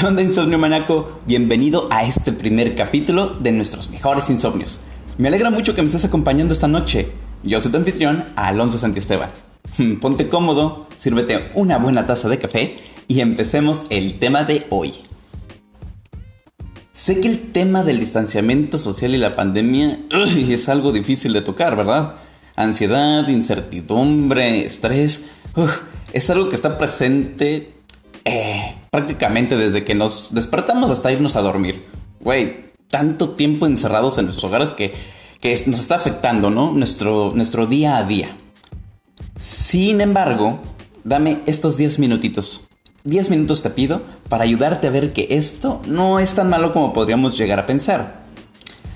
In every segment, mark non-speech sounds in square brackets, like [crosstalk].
¿Qué onda, insomnio manaco? Bienvenido a este primer capítulo de nuestros mejores insomnios. Me alegra mucho que me estés acompañando esta noche. Yo soy tu anfitrión, Alonso Santiesteban. Ponte cómodo, sírvete una buena taza de café y empecemos el tema de hoy. Sé que el tema del distanciamiento social y la pandemia es algo difícil de tocar, ¿verdad? Ansiedad, incertidumbre, estrés, es algo que está presente eh, prácticamente desde que nos despertamos hasta irnos a dormir. Güey, tanto tiempo encerrados en nuestros hogares que, que nos está afectando, ¿no? Nuestro, nuestro día a día. Sin embargo, dame estos 10 minutitos. 10 minutos te pido para ayudarte a ver que esto no es tan malo como podríamos llegar a pensar.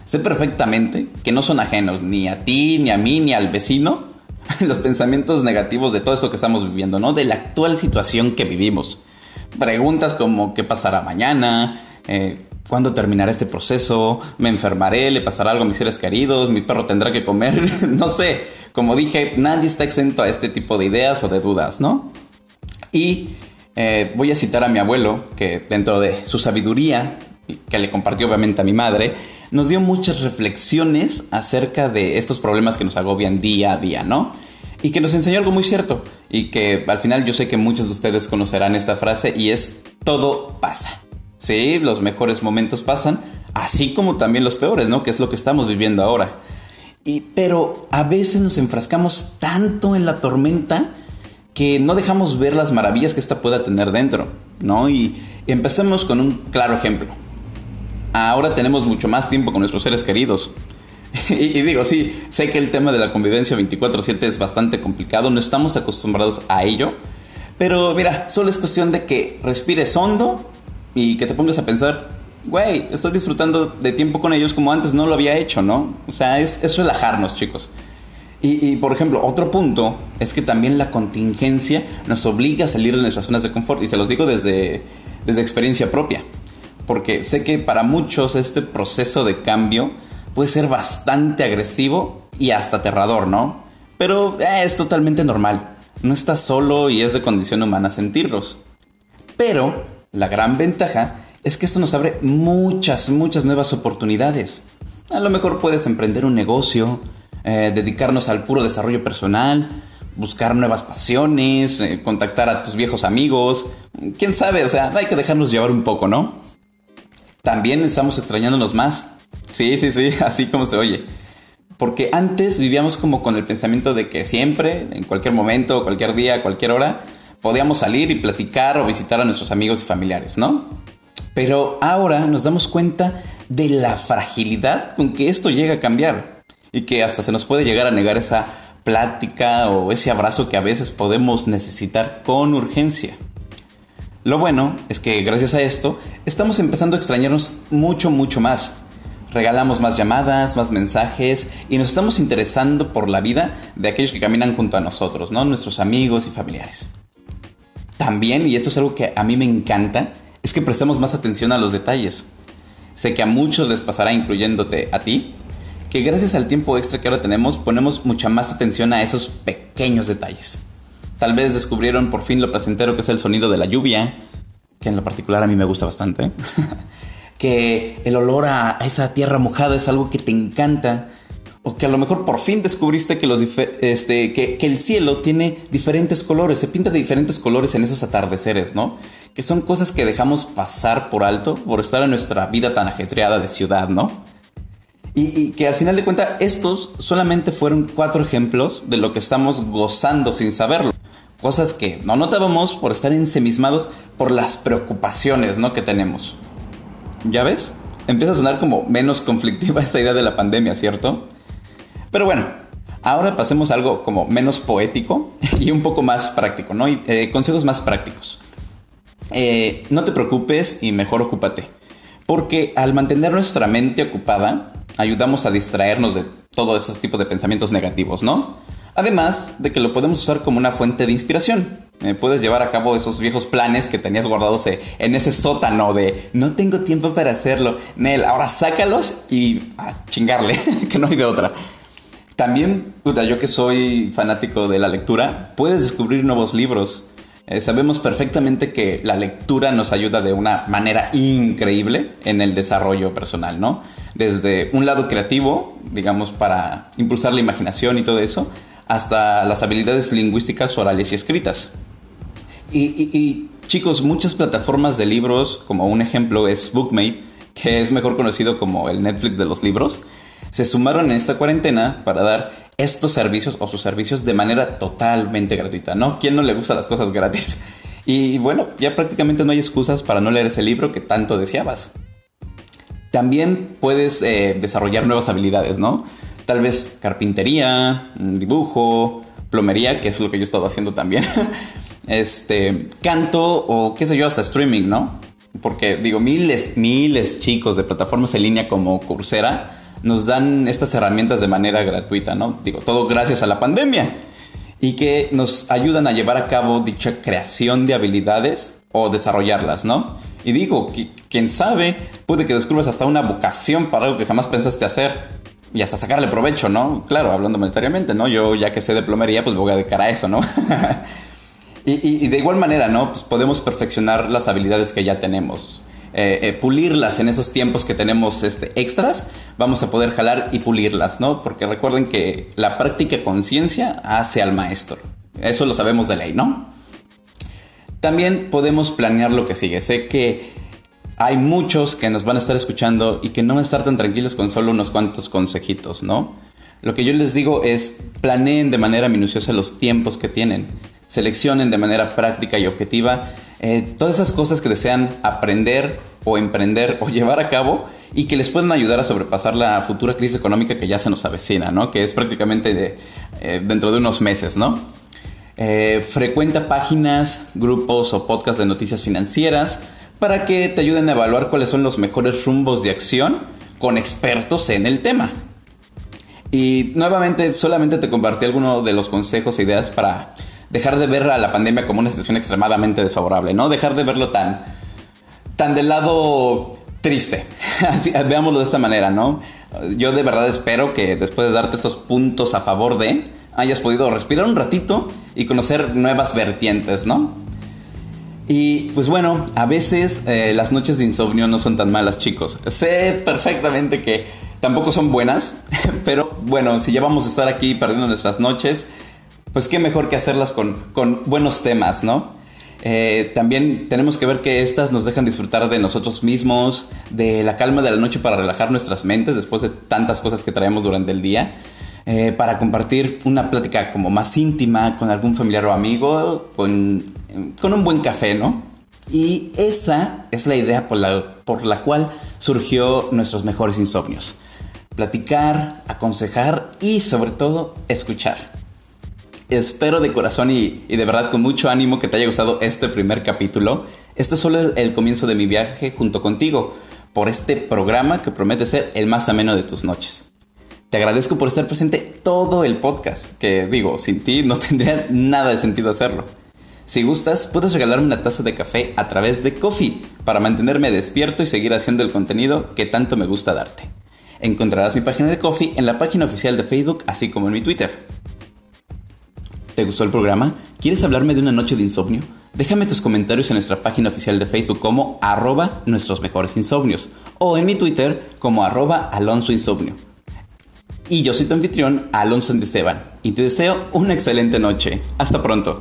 Sé perfectamente que no son ajenos ni a ti, ni a mí, ni al vecino [laughs] los pensamientos negativos de todo esto que estamos viviendo, ¿no? De la actual situación que vivimos. Preguntas como qué pasará mañana, eh, cuándo terminará este proceso, me enfermaré, le pasará algo a mis seres queridos, mi perro tendrá que comer, [laughs] no sé. Como dije, nadie está exento a este tipo de ideas o de dudas, ¿no? Y eh, voy a citar a mi abuelo, que dentro de su sabiduría, que le compartió obviamente a mi madre, nos dio muchas reflexiones acerca de estos problemas que nos agobian día a día, ¿no? y que nos enseñó algo muy cierto y que al final yo sé que muchos de ustedes conocerán esta frase y es todo pasa. Sí, los mejores momentos pasan, así como también los peores, ¿no? Que es lo que estamos viviendo ahora. Y, pero a veces nos enfrascamos tanto en la tormenta que no dejamos ver las maravillas que esta pueda tener dentro, ¿no? Y empecemos con un claro ejemplo. Ahora tenemos mucho más tiempo con nuestros seres queridos. [laughs] y, digo, sí, sé que el tema de la convivencia 24/7 es bastante complicado, no estamos acostumbrados a ello, pero mira, solo es cuestión de que respires hondo y que te pongas a pensar, güey, estoy disfrutando de tiempo con ellos como antes no lo había hecho, ¿no? O sea, es, relajarnos, chicos. Y, y, por ejemplo, otro punto es que también la contingencia nos obliga a salir de nuestras zonas de confort, y se los digo desde, desde experiencia propia, porque sé que para muchos este proceso de cambio puede ser bastante agresivo y hasta aterrador, ¿no? Pero eh, es totalmente normal. No estás solo y es de condición humana sentirlos. Pero la gran ventaja es que esto nos abre muchas, muchas nuevas oportunidades. A lo mejor puedes emprender un negocio, eh, dedicarnos al puro desarrollo personal, buscar nuevas pasiones, eh, contactar a tus viejos amigos. Quién sabe, o sea, hay que dejarnos llevar un poco, ¿no? También estamos extrañándonos más. Sí, sí, sí, [laughs] así como se oye. Porque antes vivíamos como con el pensamiento de que siempre, en cualquier momento, cualquier día, cualquier hora, podíamos salir y platicar o visitar a nuestros amigos y familiares, ¿no? Pero ahora nos damos cuenta de la fragilidad con que esto llega a cambiar y que hasta se nos puede llegar a negar esa plática o ese abrazo que a veces podemos necesitar con urgencia. Lo bueno es que gracias a esto estamos empezando a extrañarnos mucho, mucho más regalamos más llamadas, más mensajes y nos estamos interesando por la vida de aquellos que caminan junto a nosotros, ¿no? Nuestros amigos y familiares. También, y esto es algo que a mí me encanta, es que prestemos más atención a los detalles. Sé que a muchos les pasará, incluyéndote a ti, que gracias al tiempo extra que ahora tenemos ponemos mucha más atención a esos pequeños detalles. Tal vez descubrieron por fin lo placentero que es el sonido de la lluvia, que en lo particular a mí me gusta bastante. [laughs] que el olor a, esa tierra mojada es algo que te encanta, o que a lo mejor por fin descubriste este, que, el cielo tiene diferentes colores, se pinta de diferentes colores en esos atardeceres, ¿no? Que son cosas que dejamos pasar por alto por estar en nuestra vida tan ajetreada de ciudad, ¿no? Y, y, que al final de cuentas estos solamente fueron cuatro ejemplos de lo que estamos gozando sin saberlo. Cosas que no notábamos por estar ensemismados por las preocupaciones ¿no? que tenemos. ¿Ya ves? Empieza a sonar como menos conflictiva [laughs] esa idea de la pandemia, ¿cierto? Pero bueno, ahora pasemos a algo como menos poético [laughs] y un poco más práctico, ¿no? Eh, consejos más prácticos. Eh, no te preocupes y mejor ocúpate. Porque al mantener nuestra mente ocupada, ayudamos a distraernos de todo ese tipo de pensamientos negativos, ¿no? Además de que lo podemos usar como una fuente de inspiración. Eh, puedes llevar a cabo esos viejos planes que tenías guardados eh, en ese sótano de no tengo tiempo para hacerlo. Nel, ahora sácalos y a chingarle, [laughs] que no hay de otra. También, yo que soy fanático de la lectura, puedes descubrir nuevos libros. Eh, sabemos perfectamente que la lectura nos ayuda de una manera increíble en el desarrollo personal, ¿no? Desde un lado creativo, digamos, para impulsar la imaginación y todo eso, hasta las habilidades lingüísticas orales y escritas. Y, chicos, muchas plataformas de libros, como un ejemplo es Bookmate, que es mejor conocido como el Netflix de los libros, se sumaron en esta cuarentena para dar estos servicios o sus servicios de manera totalmente gratuita, ¿no? ¿Quién no le gusta las cosas gratis? [laughs] Y bueno, ya prácticamente no hay excusas para no leer ese libro que tanto deseabas. También puedes eh, desarrollar nuevas habilidades, ¿no? Tal vez carpintería, dibujo, plomería, que es lo que yo he estado haciendo también. [laughs] este, canto o qué sé yo, hasta streaming, ¿no? Porque digo, miles, miles chicos de plataformas en línea como Coursera nos dan estas herramientas de manera gratuita, ¿no? Digo, todo gracias a la pandemia. Y que nos ayudan a llevar a cabo dicha creación de habilidades o desarrollarlas, ¿no? Y digo, quién sabe, puede que descubras hasta una vocación para algo que jamás pensaste hacer y hasta sacarle provecho, ¿no? Claro, hablando monetariamente, ¿no? Yo ya que sé de plomería, pues me voy a dedicar a eso, ¿no? [laughs] y, de igual manera, ¿no? Pues podemos perfeccionar las habilidades que ya tenemos. Eh, eh, pulirlas en esos tiempos que tenemos este, extras, vamos a poder jalar y pulirlas, ¿no? Porque recuerden que la práctica conciencia hace al maestro. Eso lo sabemos de ley, ¿no? También podemos planear lo que sigue. Sé que hay muchos que nos van a estar escuchando y que no van a estar tan tranquilos con solo unos cuantos consejitos, ¿no? Lo que yo les digo es planeen de manera minuciosa los tiempos que tienen, seleccionen de manera práctica y objetiva eh, todas esas cosas que desean aprender o emprender o [laughs] llevar a cabo y que les pueden ayudar a sobrepasar la futura crisis económica que ya se nos avecina, ¿no? Que es prácticamente eh, dentro de unos meses, ¿no? Eh, frecuenta páginas, grupos o podcasts de noticias financieras para que te ayuden a evaluar cuáles son los mejores rumbos de acción con expertos en el tema. Y nuevamente solamente te compartí algunos de los consejos e ideas para dejar de ver a la pandemia como una situación extremadamente desfavorable, ¿no? Dejar de verlo tan, tan del lado triste. [laughs] Así, veámoslo de esta manera, ¿no? Yo de verdad espero que después de darte esos puntos a favor de, hayas podido respirar un ratito y conocer nuevas vertientes, ¿no? Y pues bueno, a veces eh, las noches de insomnio no son tan malas, chicos. Sé perfectamente que tampoco son buenas, [laughs] pero bueno, si ya vamos a estar aquí perdiendo nuestras noches, pues qué mejor que hacerlas con, buenos temas, ¿no? Eh, también tenemos que ver que estas nos dejan disfrutar de nosotros mismos, de la calma de la noche para relajar nuestras mentes después de tantas cosas que traemos durante el día, eh, para compartir una plática como más íntima con algún familiar o amigo, con, un buen café, ¿no? Y esa es la idea por la, por la cual surgió nuestros mejores insomnios. Platicar, aconsejar y sobre todo escuchar. Espero de corazón y, de verdad con mucho ánimo que te haya gustado este primer capítulo. Este es solo el, comienzo de mi viaje junto contigo por este programa que promete ser el más ameno de tus noches. Te agradezco por estar presente todo el podcast, que digo, sin ti no [laughs] tendría nada de sentido hacerlo. Si gustas, puedes regalarme una taza de café a través de Coffee para mantenerme despierto y seguir haciendo el contenido que tanto me gusta darte. Encontrarás mi página de Coffee en la página oficial de Facebook, así como en mi Twitter. ¿Te gustó el programa? ¿Quieres hablarme de una noche de insomnio? Déjame tus comentarios en nuestra página oficial de Facebook como arroba nuestros mejores insomnios o en mi Twitter como arroba Alonso Insomnio. Y yo soy tu anfitrión, Alonso Esteban, y te deseo una excelente noche. Hasta pronto.